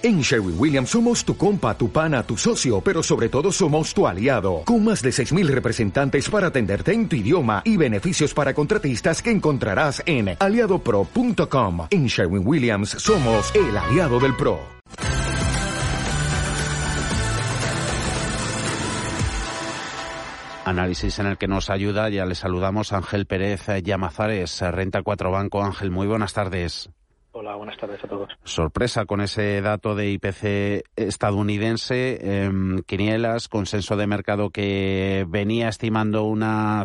En Sherwin Williams somos tu compa, tu pana, tu socio, pero sobre todo somos tu aliado, con más de 6.000 representantes para atenderte en tu idioma y beneficios para contratistas que encontrarás en aliadopro.com. En Sherwin Williams somos el aliado del PRO. Análisis en el que nos ayuda, ya le saludamos Ángel Pérez Llamazares, Renta 4 Banco. Ángel, muy buenas tardes. Hola, buenas tardes a todos. Sorpresa con ese dato de IPC estadounidense, eh, Quinielas, consenso de mercado que venía estimando una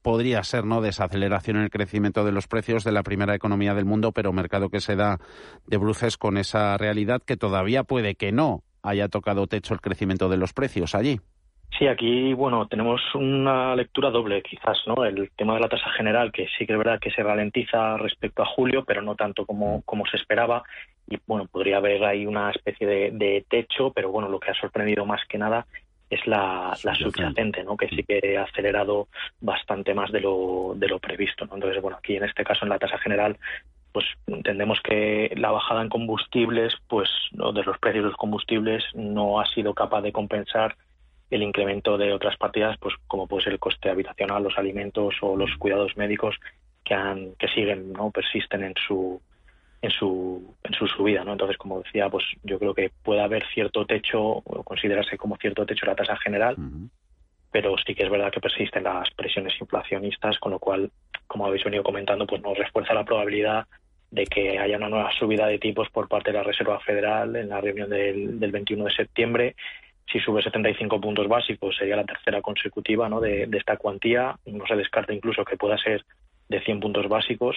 podría ser no desaceleración en el crecimiento de los precios de la primera economía del mundo, pero mercado que se da de bruces con esa realidad que todavía puede que no haya tocado techo el crecimiento de los precios allí. Sí, aquí, bueno, tenemos una lectura doble, quizás, ¿no? El tema de la tasa general, que sí que es verdad que se ralentiza respecto a julio, pero no tanto como, como se esperaba. Y, bueno, podría haber ahí una especie de, techo, pero, bueno, lo que ha sorprendido más que nada es la, la subyacente, ¿no? Que sí que ha acelerado bastante más de lo, de lo previsto, ¿no? Entonces, bueno, aquí en este caso, en la tasa general, pues entendemos que la bajada en combustibles, pues, de los precios de los combustibles, no ha sido capaz de compensar el incremento de otras partidas, pues como puede ser el coste habitacional, los alimentos o los cuidados médicos que han, que siguen, no persisten en su en su en su subida, ¿no? Entonces, como decía, pues yo creo que puede haber cierto techo o considerarse como cierto techo la tasa general, pero sí que es verdad que persisten las presiones inflacionistas, con lo cual, como habéis venido comentando, pues nos refuerza la probabilidad de que haya una nueva subida de tipos por parte de la Reserva Federal en la reunión del, del 21 de septiembre si sube 75 puntos básicos sería la tercera consecutiva ¿no? de, esta cuantía. No se descarta incluso que pueda ser de 100 puntos básicos.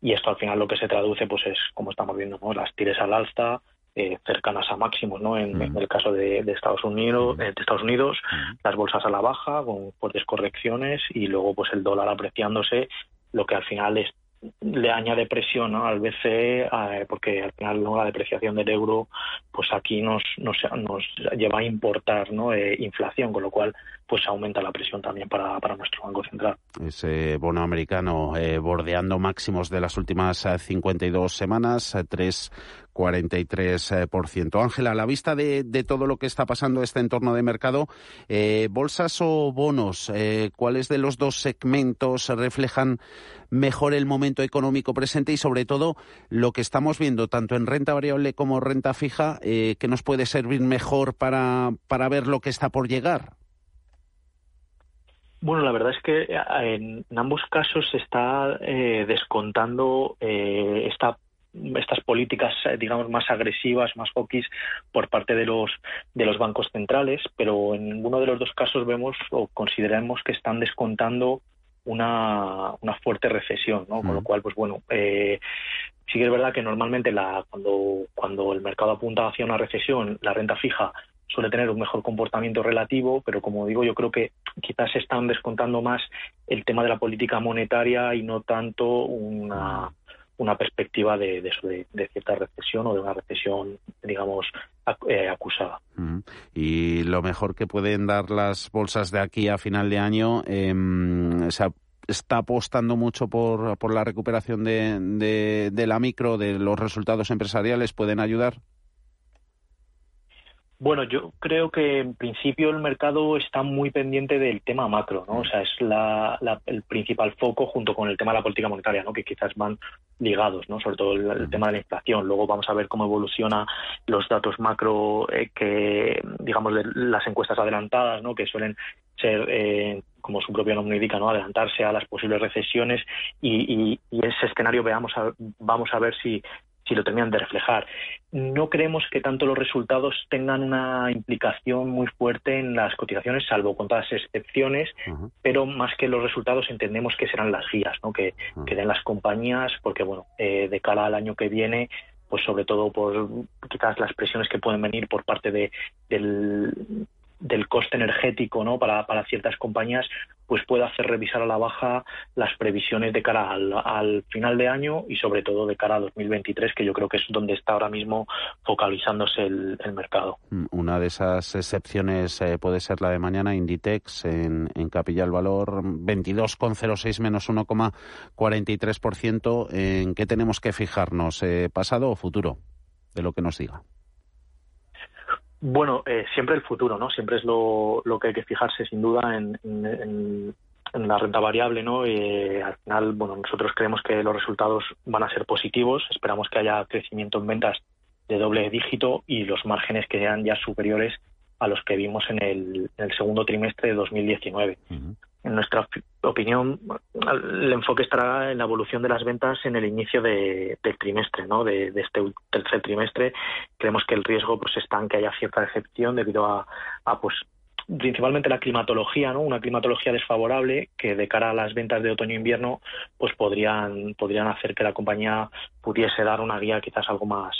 Y esto al final lo que se traduce pues es, como estamos viendo, ¿no? las tires al alza, eh, cercanas a máximos, ¿no? En, el caso de, Estados Unidos, eh, de Estados Unidos, las bolsas a la baja con fuertes correcciones y luego pues el dólar apreciándose, lo que al final es le añade presión al BCE porque al final ¿no? la depreciación del euro pues aquí nos, nos, nos lleva a importar ¿no? Eh, inflación con lo cual pues aumenta la presión también para, para nuestro Banco Central. Ese bono americano eh, bordeando máximos de las últimas 52 semanas, 3 43%. Ángela, a la vista de, todo lo que está pasando en este entorno de mercado, eh, ¿bolsas o bonos? Eh, ¿Cuáles de los dos segmentos reflejan mejor el momento económico presente y sobre todo lo que estamos viendo tanto en renta variable como renta fija, eh, que nos puede servir mejor para, para ver lo que está por llegar? Bueno, la verdad es que en, ambos casos se está descontando esta estas políticas, eh, digamos, más agresivas, más hawkish por parte de los, de los bancos centrales, pero en ninguno de los dos casos vemos o consideramos que están descontando una, una fuerte recesión, ¿no? Con lo cual, pues bueno, eh, sí que es verdad que normalmente la, cuando, cuando el mercado apunta hacia una recesión, la renta fija suele tener un mejor comportamiento relativo, pero como digo, yo creo que quizás se están descontando más el tema de la política monetaria y no tanto una, una perspectiva de, de, cierta recesión o de una recesión, digamos, eh, acusada. Y lo mejor que pueden dar las bolsas de aquí a final de año, eh, se está apostando mucho por, por la recuperación de, de la micro, de los resultados empresariales, ¿pueden ayudar? Bueno, yo creo que en principio el mercado está muy pendiente del tema macro, ¿no? O sea, es la, el principal foco junto con el tema de la política monetaria, ¿no? Que quizás van ligados, ¿no? Sobre todo el, tema de la inflación. Luego vamos a ver cómo evoluciona los datos macro eh, que, digamos, de las encuestas adelantadas, ¿no? Que suelen ser, eh, como su propio nombre indica, ¿no? Adelantarse a las posibles recesiones y, y, ese escenario veamos vamos a ver si si lo terminan de reflejar. No creemos que tanto los resultados tengan una implicación muy fuerte en las cotizaciones, salvo con todas las excepciones, pero más que los resultados entendemos que serán las guías ¿no? que, den las compañías, porque bueno, eh, de cara al año que viene, pues sobre todo por quizás las presiones que pueden venir por parte de, del, del coste energético ¿no? para, para ciertas compañías, pues puede hacer revisar a la baja las previsiones de cara al, final de año y sobre todo de cara a 2023, que yo creo que es donde está ahora mismo focalizándose el, mercado. Mm, una de esas excepciones eh, puede ser la de mañana, Inditex, en, en Capilla el Valor, 22,06 menos 1,43%. ¿En qué tenemos que fijarnos, eh, pasado o futuro? de lo que nos diga. Bueno, eh, siempre el futuro, ¿no? Siempre es lo, que hay que fijarse, sin duda, en, la renta variable, ¿no? Eh, al final, bueno, nosotros creemos que los resultados van a ser positivos. Esperamos que haya crecimiento en ventas de doble dígito y los márgenes que sean ya superiores a los que vimos en el, segundo trimestre de 2019 en nuestra opinión, el enfoque estará en la evolución de las ventas en el inicio del trimestre, ¿no? De, este tercer trimestre. Creemos que el riesgo pues está en que haya cierta decepción debido a, pues principalmente la climatología, ¿no? Una climatología desfavorable que de cara a las ventas de otoño-invierno pues podrían podrían hacer que la compañía pudiese dar una guía quizás algo más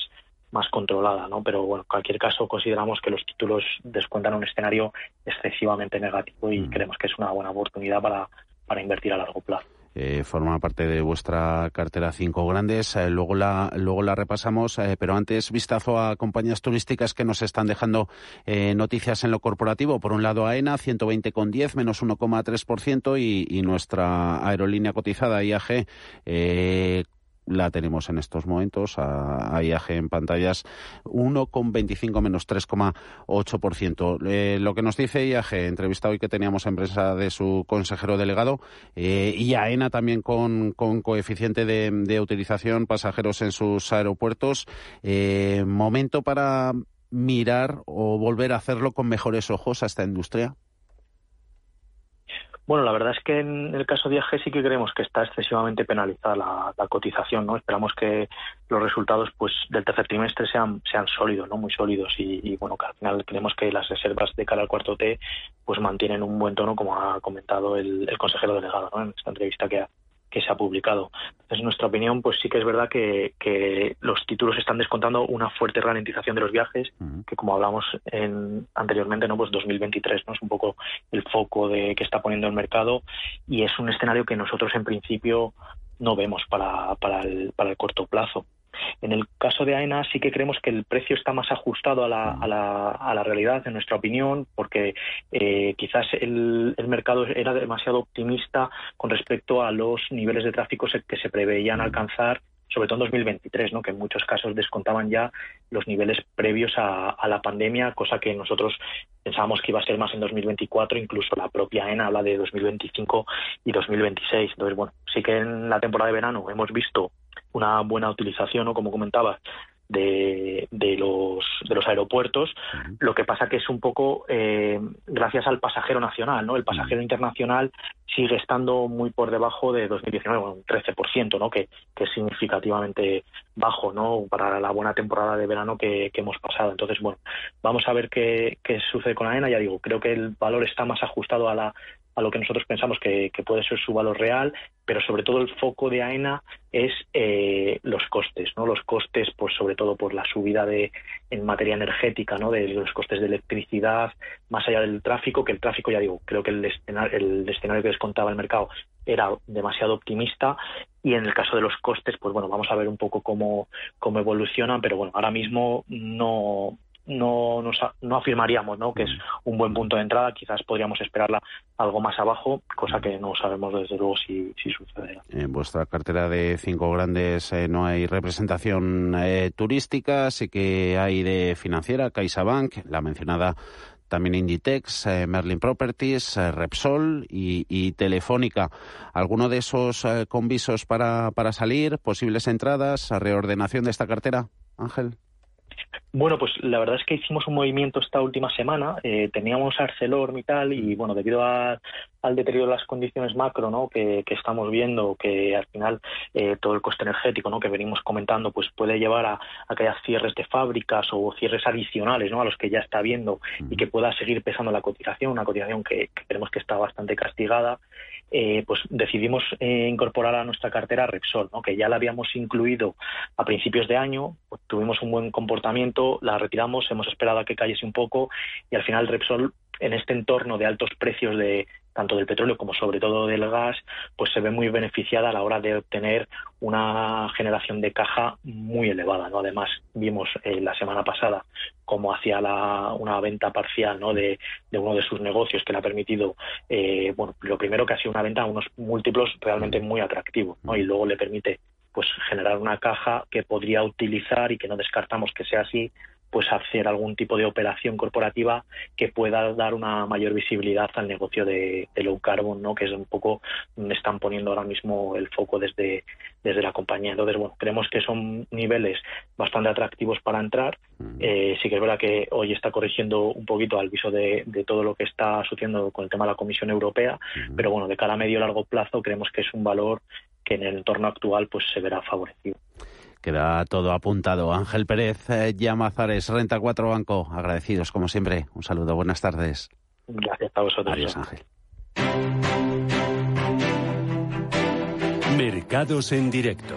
más controlada, ¿no? Pero bueno, en cualquier caso consideramos que los títulos descuentan un escenario excesivamente negativo y mm. creemos que es una buena oportunidad para, para invertir a largo plazo. Eh, forma parte de vuestra cartera cinco grandes. Eh, luego la luego la repasamos, eh, pero antes vistazo a compañías turísticas que nos están dejando noticias en lo corporativo. Por un lado AENA 120,10 menos 1,3% y, y nuestra aerolínea cotizada IAG la tenemos en estos momentos a, IAG en pantallas 1,25 menos 3,8%. Eh, lo que nos dice IAG, entrevista hoy que teníamos en de su consejero delegado, eh, y AENA también con, coeficiente de, utilización pasajeros en sus aeropuertos. Eh, momento para mirar o volver a hacerlo con mejores ojos a esta industria. Bueno, la verdad es que en el caso de IAG sí que creemos que está excesivamente penalizada la, cotización, ¿no? Esperamos que los resultados pues del tercer trimestre sean sean sólidos, ¿no? Muy sólidos y, bueno, que al final creemos que las reservas de cara al cuarto T pues mantienen un buen tono como ha comentado el, el consejero delegado, ¿no? En esta entrevista que ha, que se ha publicado. Entonces, en nuestra opinión, pues sí que es verdad que, que los títulos están descontando una fuerte ralentización de los viajes, que como hablamos en, anteriormente, no pues 2023 no es un poco el foco de que está poniendo el mercado y es un escenario que nosotros en principio no vemos para, para, el, para el corto plazo. En el caso de AENA sí que creemos que el precio está más ajustado a la, a la, a la realidad, en nuestra opinión, porque eh, quizás el, el, mercado era demasiado optimista con respecto a los niveles de tráfico que se preveían alcanzar sobre todo en 2023, ¿no? que en muchos casos descontaban ya los niveles previos a, la pandemia, cosa que nosotros pensábamos que iba a ser más en 2024, incluso la propia ENA habla de 2025 y 2026. Entonces, bueno, sí que en la temporada de verano hemos visto una buena utilización, o como comentaba, de, de, los, de los aeropuertos. Lo que pasa que es un poco eh, gracias al pasajero nacional, ¿no? El pasajero internacional sigue estando muy por debajo de 2019, un 13%, ¿no? Que, que, es significativamente bajo, ¿no? Para la buena temporada de verano que, que hemos pasado. Entonces, bueno, vamos a ver qué, qué sucede con AENA. Ya digo, creo que el valor está más ajustado a la a lo que nosotros pensamos que, puede ser su valor real, pero sobre todo el foco de AENA es eh, los costes, ¿no? Los costes, pues sobre todo por la subida de en materia energética, ¿no? De los costes de electricidad, más allá del tráfico, que el tráfico, ya digo, creo que el escenario, que les contaba el mercado era demasiado optimista y en el caso de los costes, pues bueno, vamos a ver un poco cómo, cómo evolucionan, pero bueno, ahora mismo no, no, no afirmaríamos ¿no? que es un buen punto de entrada, quizás podríamos esperarla algo más abajo, cosa que no sabemos desde luego si, si sucederá. En vuestra cartera de cinco grandes eh, no hay representación eh, turística, sí que hay de financiera, CaixaBank, la mencionada también Inditex, eh, Merlin Properties, Repsol y, y, Telefónica. ¿Alguno de esos convisos para, para salir? ¿Posibles entradas? ¿Reordenación de esta cartera? Ángel. Bueno, pues la verdad es que hicimos un movimiento esta última semana. Eh, teníamos ArcelorMittal y, bueno, debido al deterioro de las condiciones macro ¿no? que, estamos viendo, que al final eh, todo el coste energético ¿no? que venimos comentando pues puede llevar a, a, que haya cierres de fábricas o cierres adicionales ¿no? a los que ya está viendo y que pueda seguir pesando la cotización, una cotización que, que creemos que está bastante castigada. Eh, pues decidimos eh, incorporar a nuestra cartera Repsol, ¿no? que ya la habíamos incluido a principios de año, pues tuvimos un buen comportamiento, la retiramos, hemos esperado a que cayese un poco y al final Repsol en este entorno de altos precios de, tanto del petróleo como sobre todo del gas, pues se ve muy beneficiada a la hora de obtener una generación de caja muy elevada. ¿no? Además, vimos eh, la semana pasada cómo hacía la, una venta parcial ¿no? de, uno de sus negocios que le ha permitido, eh, bueno, lo primero que ha sido una venta a unos múltiplos realmente muy atractivos ¿no? y luego le permite pues generar una caja que podría utilizar y que no descartamos que sea así pues hacer algún tipo de operación corporativa que pueda dar una mayor visibilidad al negocio de, low carbon, ¿no? que es un poco donde están poniendo ahora mismo el foco desde, desde la compañía. Entonces, bueno, creemos que son niveles bastante atractivos para entrar. Eh, sí que es verdad que hoy está corrigiendo un poquito al viso de, todo lo que está sucediendo con el tema de la Comisión Europea, pero bueno, de cara a medio y largo plazo creemos que es un valor que en el entorno actual pues se verá favorecido. Queda todo apuntado. Ángel Pérez, eh, Llamazares, Renta 4 Banco, agradecidos como siempre. Un saludo, buenas tardes. Gracias a vosotros. Adiós, Ángel. Mercados en directo.